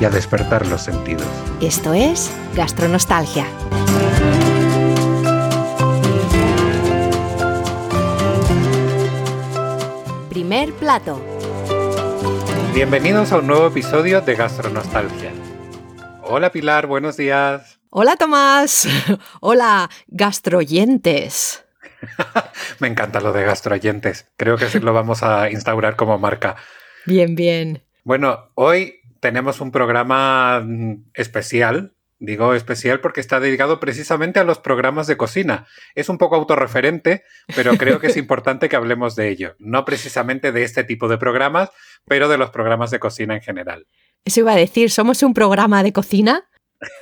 y a despertar los sentidos. Esto es Gastronostalgia. Primer plato. Bienvenidos a un nuevo episodio de Gastronostalgia. Hola Pilar, buenos días. Hola Tomás. Hola gastroyentes. Me encanta lo de gastroyentes. Creo que sí lo vamos a instaurar como marca. Bien, bien. Bueno, hoy tenemos un programa mm, especial. Digo especial porque está dedicado precisamente a los programas de cocina. Es un poco autorreferente, pero creo que es importante que hablemos de ello. No precisamente de este tipo de programas, pero de los programas de cocina en general. Eso iba a decir, ¿somos un programa de cocina?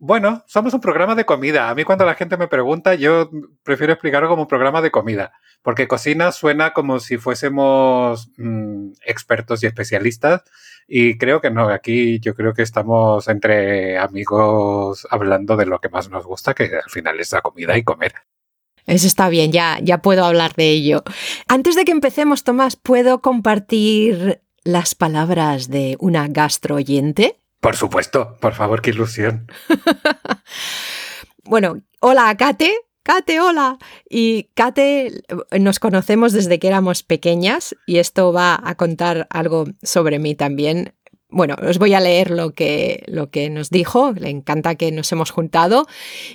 bueno, somos un programa de comida. A mí cuando la gente me pregunta, yo prefiero explicarlo como un programa de comida, porque cocina suena como si fuésemos mmm, expertos y especialistas y creo que no, aquí yo creo que estamos entre amigos hablando de lo que más nos gusta, que al final es la comida y comer. Eso está bien, ya, ya puedo hablar de ello. Antes de que empecemos, Tomás, ¿puedo compartir las palabras de una gastroyente? Por supuesto, por favor, qué ilusión. bueno, hola Kate, Kate, hola. Y Kate, nos conocemos desde que éramos pequeñas y esto va a contar algo sobre mí también. Bueno, os voy a leer lo que, lo que nos dijo, le encanta que nos hemos juntado.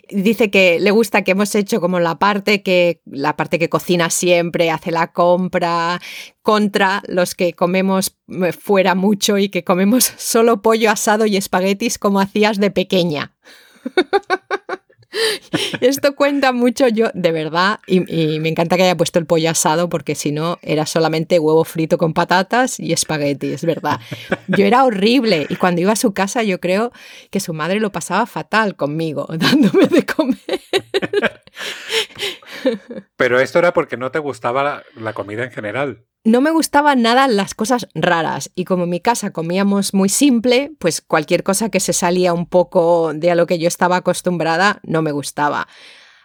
Dice que le gusta que hemos hecho como la parte que, la parte que cocina siempre, hace la compra, contra los que comemos fuera mucho y que comemos solo pollo asado y espaguetis como hacías de pequeña. Esto cuenta mucho yo, de verdad, y, y, me encanta que haya puesto el pollo asado porque si no era solamente huevo frito con patatas y espagueti, es verdad. Yo era horrible y cuando iba a su casa yo creo que su madre lo pasaba fatal conmigo, dándome de comer. Pero esto era porque no te gustaba la, la comida en general no me gustaban nada las cosas raras y como en mi casa comíamos muy simple, pues cualquier cosa que se salía un poco de a lo que yo estaba acostumbrada no me gustaba.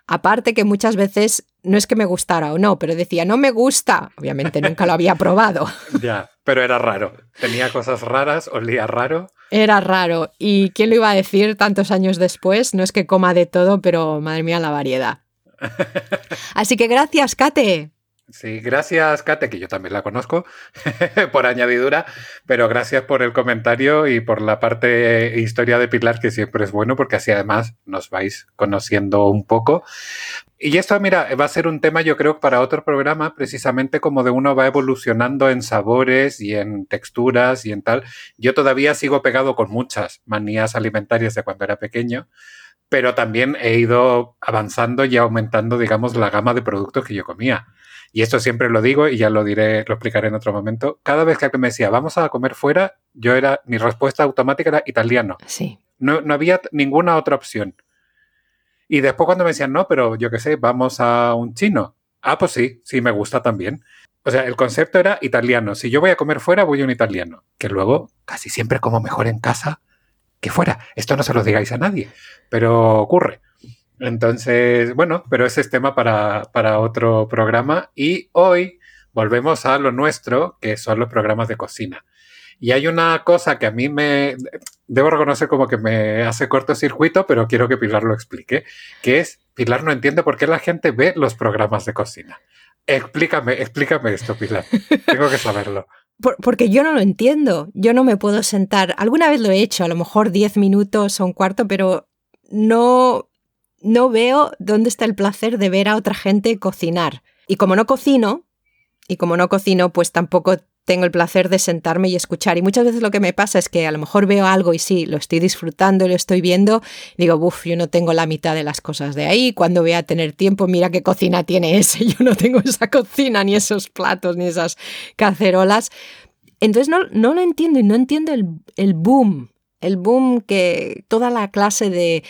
Aparte que muchas veces no es que me gustara o no, pero decía, no me gusta. Obviamente nunca lo había probado. ya, pero era raro. Tenía cosas raras, olía raro. Era raro. ¿Y quién lo iba a decir tantos años después? No es que coma de todo, pero madre mía la variedad. Así que gracias, Kate. Sí, gracias, Kate, que yo también la conozco por añadidura, pero gracias por el comentario y por la parte historia de Pilar, que siempre es bueno, porque así además nos vais conociendo un poco. Y esto, mira, va a ser un tema, yo creo, para otro programa, precisamente como de uno va evolucionando en sabores y en texturas y en tal. Yo todavía sigo pegado con muchas manías alimentarias de cuando era pequeño, pero también he ido avanzando y aumentando, digamos, la gama de productos que yo comía. Y esto siempre lo digo y ya lo diré, lo explicaré en otro momento. Cada vez que alguien me decía, vamos a comer fuera, yo era, mi respuesta automática era italiano. Sí. No, no había ninguna otra opción. Y después cuando me decían, no, pero yo qué sé, vamos a un chino. Ah, pues sí, sí, me gusta también. O sea, el concepto era italiano. Si yo voy a comer fuera, voy a un italiano. Que luego casi siempre como mejor en casa que fuera. Esto no se lo digáis a nadie, pero ocurre. Entonces, bueno, pero ese es tema para, para otro programa. Y hoy volvemos a lo nuestro, que son los programas de cocina. Y hay una cosa que a mí me, debo reconocer como que me hace cortocircuito, pero quiero que Pilar lo explique, que es, Pilar no entiende por qué la gente ve los programas de cocina. Explícame, explícame esto, Pilar. Tengo que saberlo. Por, porque yo no lo entiendo. Yo no me puedo sentar. Alguna vez lo he hecho, a lo mejor 10 minutos o un cuarto, pero no, no veo dónde está el placer de ver a otra gente cocinar. Y como no cocino, y como no cocino, pues tampoco tengo el placer de sentarme y escuchar. Y muchas veces lo que me pasa es que a lo mejor veo algo y sí, lo estoy disfrutando, lo estoy viendo, digo, uff, yo no tengo la mitad de las cosas de ahí. Cuando voy a tener tiempo, mira qué cocina tiene ese. Yo no tengo esa cocina, ni esos platos, ni esas cacerolas. Entonces no, no lo entiendo y no entiendo el, el boom, el boom que toda la clase de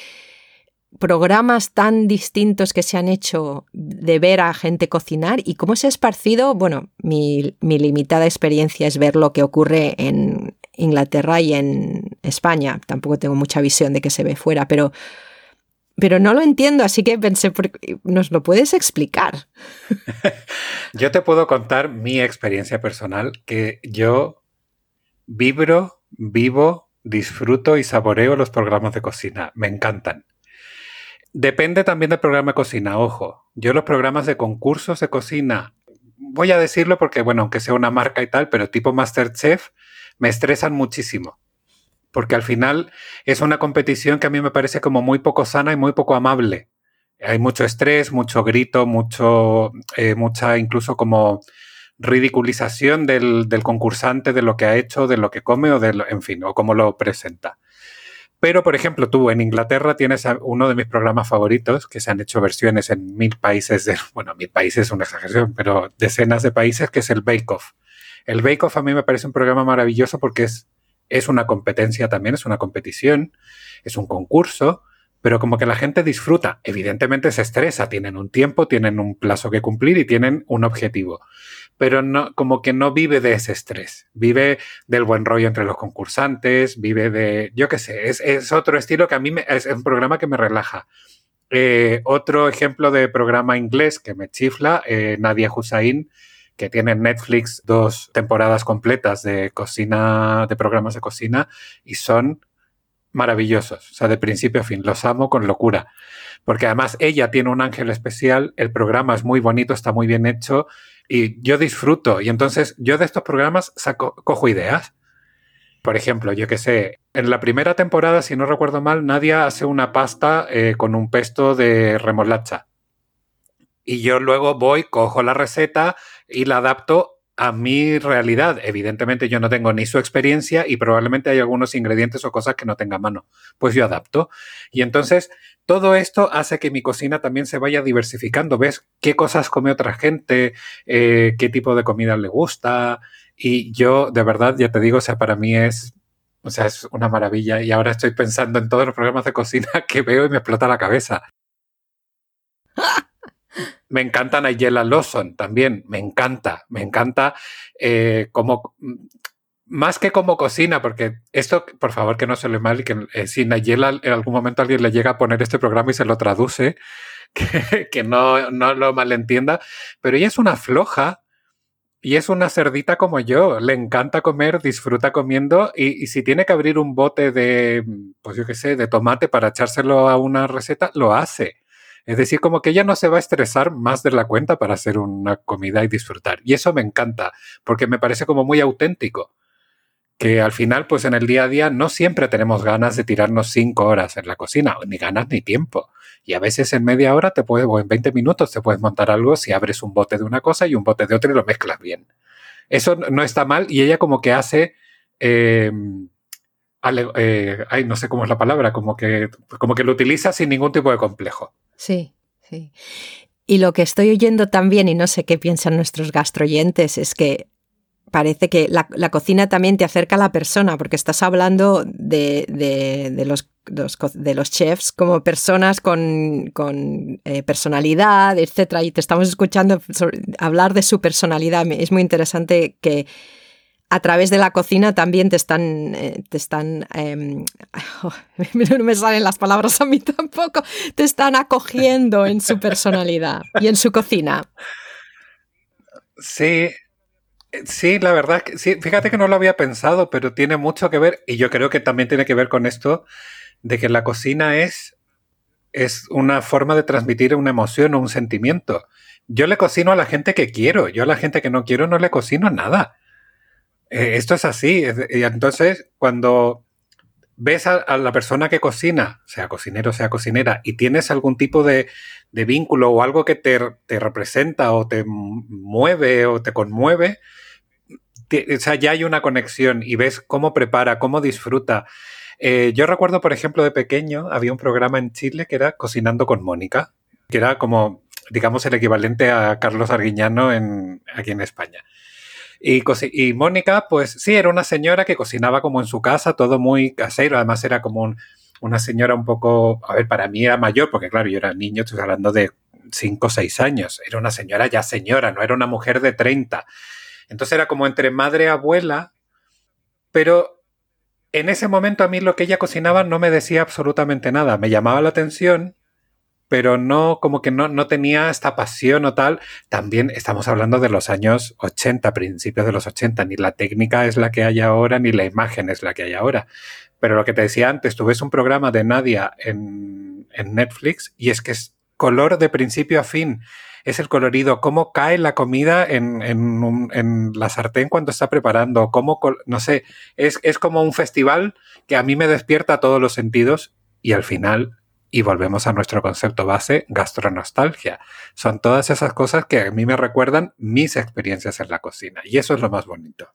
programas tan distintos que se han hecho de ver a gente cocinar y cómo se ha esparcido, bueno, mi, mi, limitada experiencia es ver lo que ocurre en Inglaterra y en España. Tampoco tengo mucha visión de que se ve fuera, pero, pero no lo entiendo, así que pensé, ¿nos lo puedes explicar? yo te puedo contar mi experiencia personal, que yo vibro, vivo, disfruto y saboreo los programas de cocina. Me encantan. Depende también del programa de cocina, ojo. Yo los programas de concursos de cocina, voy a decirlo porque, bueno, aunque sea una marca y tal, pero tipo Masterchef, me estresan muchísimo. Porque al final es una competición que a mí me parece como muy poco sana y muy poco amable. Hay mucho estrés, mucho grito, mucho, eh, mucha incluso como ridiculización del, del, concursante, de lo que ha hecho, de lo que come o de lo, en fin, o cómo lo presenta. Pero, por ejemplo, tú en Inglaterra tienes uno de mis programas favoritos, que se han hecho versiones en mil países, de, bueno, mil países es una exageración, pero decenas de países, que es el Bake Off. El Bake Off a mí me parece un programa maravilloso porque es, es una competencia también, es una competición, es un concurso, pero como que la gente disfruta. Evidentemente se estresa, tienen un tiempo, tienen un plazo que cumplir y tienen un objetivo pero no, como que no vive de ese estrés. Vive del buen rollo entre los concursantes, vive de, yo qué sé, es, otro estilo que a mí me, es un programa que me relaja. Eh, otro ejemplo de programa inglés que me chifla, eh, Nadia Hussain, que tiene en Netflix dos temporadas completas de cocina, de programas de cocina, y son maravillosos. O sea, de principio a fin, los amo con locura. Porque además ella tiene un ángel especial, el programa es muy bonito, está muy bien hecho y yo disfruto. Y entonces yo de estos programas saco, cojo ideas. Por ejemplo, yo que sé, en la primera temporada, si no recuerdo mal, Nadia hace una pasta eh, con un pesto de remolacha. Y yo luego voy, cojo la receta y la adapto a mi realidad. Evidentemente yo no tengo ni su experiencia y probablemente hay algunos ingredientes o cosas que no tenga a mano. Pues yo adapto. Y entonces todo esto hace que mi cocina también se vaya diversificando. ¿Ves qué cosas come otra gente? Eh, ¿Qué tipo de comida le gusta? Y yo, de verdad, ya te digo, o sea, para mí es, o sea, es una maravilla. Y ahora estoy pensando en todos los programas de cocina que veo y me explota la cabeza. Me encanta Nigella Lawson también, me encanta, me encanta eh, como más que como cocina, porque esto, por favor, que no se le mal que eh, si Nayela en algún momento alguien le llega a poner este programa y se lo traduce, que, no, no, lo malentienda, pero ella es una floja y es una cerdita como yo, le encanta comer, disfruta comiendo y, y si tiene que abrir un bote de, pues yo qué sé, de tomate para echárselo a una receta, lo hace. Es decir, como que ella no se va a estresar más de la cuenta para hacer una comida y disfrutar. Y eso me encanta, porque me parece como muy auténtico que al final, pues en el día a día no siempre tenemos ganas de tirarnos cinco horas en la cocina, ni ganas ni tiempo. Y a veces en media hora te puedes, o en 20 minutos te puedes montar algo si abres un bote de una cosa y un bote de otra y lo mezclas bien. Eso no está mal y ella como que hace, em, eh, ay, no sé cómo es la palabra, como que, como que lo utiliza sin ningún tipo de complejo. Sí, sí. Y lo que estoy oyendo también, y no sé qué piensan nuestros gastroyentes, es que parece que la, cocina también te acerca a la persona, porque estás hablando de, los, de los chefs como personas con, eh, personalidad, etcétera, y te estamos escuchando hablar de su personalidad. Es muy interesante que a través de la cocina también te están, eh, te están, em, no me salen las palabras a mí tampoco, te están acogiendo en su personalidad y en su cocina. Sí, Sí, la verdad, que, sí, fíjate que no lo había pensado, pero tiene mucho que ver, y yo creo que también tiene que ver con esto, de que la cocina es, es una forma de transmitir una emoción o un sentimiento. Yo le cocino a la gente que quiero, yo a la gente que no quiero no le cocino nada. Eh, esto es así, y entonces cuando ves a, la persona que cocina, sea cocinero, sea cocinera, y tienes algún tipo de, de vínculo o algo que te, te, representa o te mueve o te conmueve, o sea, ya hay una conexión y ves cómo prepara, cómo disfruta. Eh, yo recuerdo, por ejemplo, de pequeño, había un programa en Chile que era Cocinando con Mónica, que era como, digamos, el equivalente a Carlos Arguiñano en, aquí en España. Y, Mónica, pues sí, era una señora que cocinaba como en su casa, todo muy casero, además era como una señora un poco, a ver, para mí era mayor, porque claro, yo era niño, estoy hablando de 5 o 6 años, era una señora ya señora, no era una mujer de 30. Entonces era como entre madre y abuela, pero en ese momento a mí lo que ella cocinaba no me decía absolutamente nada, me llamaba la atención, pero no, como que no, no tenía esta pasión o tal. También estamos hablando de los años 80, principios de los 80, ni la técnica es la que hay ahora, ni la imagen es la que hay ahora. Pero lo que te decía antes, tú ves un programa de Nadia en, en Netflix y es que es color de principio a fin es el colorido, cómo cae la comida en, en, la sartén cuando está preparando, cómo, no sé, es, es como un festival que a mí me despierta todos los sentidos y al final y volvemos a nuestro concepto base, gastronostalgia. Son todas esas cosas que a mí me recuerdan mis experiencias en la cocina. Y eso es lo más bonito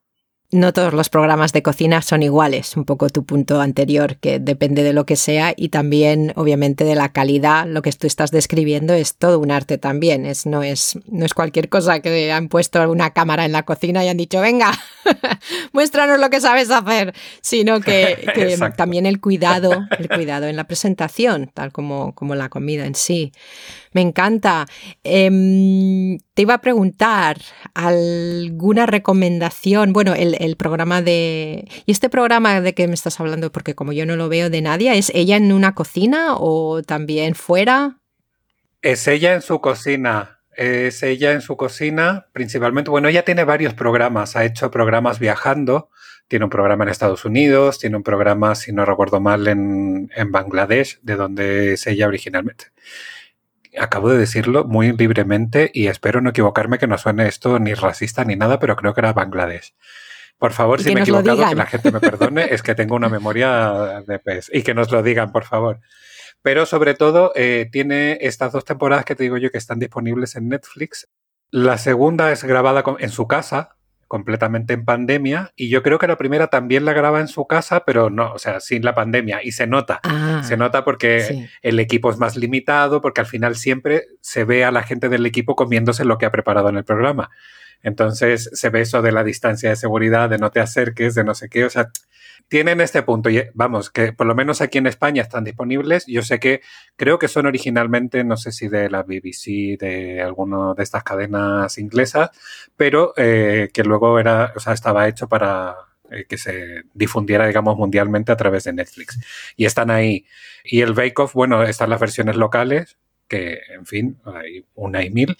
no todos los programas de cocina son iguales, un poco tu punto anterior, que depende de lo que sea y también obviamente de la calidad, lo que tú estás describiendo es todo un arte también, es, no, es, no es cualquier cosa que han puesto una cámara en la cocina y han dicho, venga, muéstranos lo que sabes hacer, sino que, también el cuidado, el cuidado en la presentación, tal como, como la comida en sí. Me encanta. Em, te iba a preguntar alguna recomendación. Bueno, el, programa de. ¿Y este programa de que me estás hablando? Porque como yo no lo veo de nadie, ¿es ella en una cocina o también fuera? Es ella en su cocina. Es ella en su cocina, principalmente. Bueno, ella tiene varios programas. Ha hecho programas viajando. Tiene un programa en Estados Unidos, tiene un programa, si no recuerdo mal, en, en Bangladesh, de donde es ella originalmente acabo de decirlo muy libremente y espero no equivocarme que no suene esto ni racista ni nada, pero creo que era Bangladesh. Por favor, si me he equivocado, que la gente me perdone, es que tengo una memoria de pez. Y que nos lo digan, por favor. Pero sobre todo, eh, tiene estas dos temporadas que te digo yo que están disponibles en Netflix. La segunda es grabada en su casa, completamente en pandemia y yo creo que la primera también la graba en su casa, pero no, o sea, sin la pandemia y se nota, ah, se nota porque el equipo es más limitado, porque al final siempre se ve a la gente del equipo comiéndose lo que ha preparado en el programa. Entonces se ve eso de la distancia de seguridad, de no te acerques, de no sé qué, o sea, tienen este punto. Y vamos, que por lo menos aquí en España están disponibles. Yo sé que creo que son originalmente, no sé si de la BBC, de alguna de estas cadenas inglesas, pero eh, que luego era, o sea, estaba hecho para eh, que se difundiera, digamos, mundialmente a través de Netflix. Y están ahí. Y el Bake Off, bueno, están las versiones locales, que, en fin, hay una y mil,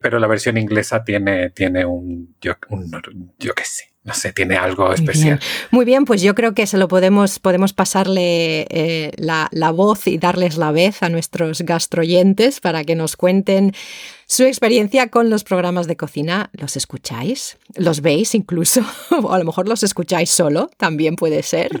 pero la versión inglesa tiene, tiene un, yo, un, yo qué sé, no sé, tiene algo especial. Muy bien, pues yo creo que se lo podemos, podemos pasarle eh, la, voz y darles la vez a nuestros gastroyentes para que nos cuenten su experiencia con los programas de cocina. ¿Los escucháis? ¿Los veis incluso? o a lo mejor los escucháis solo, también puede ser.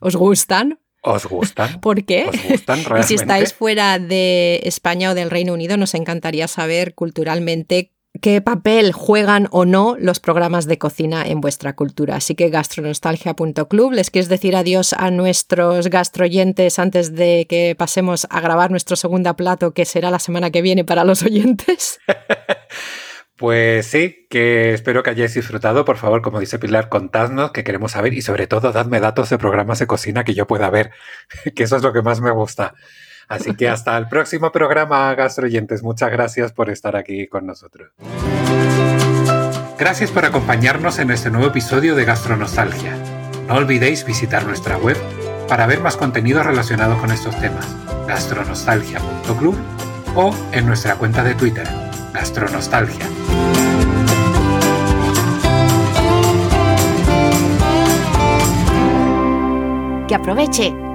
¿Os gustan? ¿Os gustan? ¿Por qué? ¿Os gustan realmente? Y si estáis fuera de España o del Reino Unido, nos encantaría saber culturalmente qué papel juegan o no los programas de cocina en vuestra cultura. Así que gastronostalgia.club, ¿les quieres decir adiós a nuestros gastroyentes antes de que pasemos a grabar nuestro segundo plato que será la semana que viene para los oyentes? Pues sí, que espero que hayáis disfrutado. Por favor, como dice Pilar, contadnos que queremos saber y sobre todo dadme datos de programas de cocina que yo pueda ver, que eso es lo que más me gusta. Así que hasta el próximo programa, gastroyentes. Muchas gracias por estar aquí con nosotros. Gracias por acompañarnos en este nuevo episodio de Gastronostalgia. No olvidéis visitar nuestra web para ver más contenido relacionado con estos temas, gastronostalgia.club o en nuestra cuenta de Twitter, Gastronostalgia. Que aproveche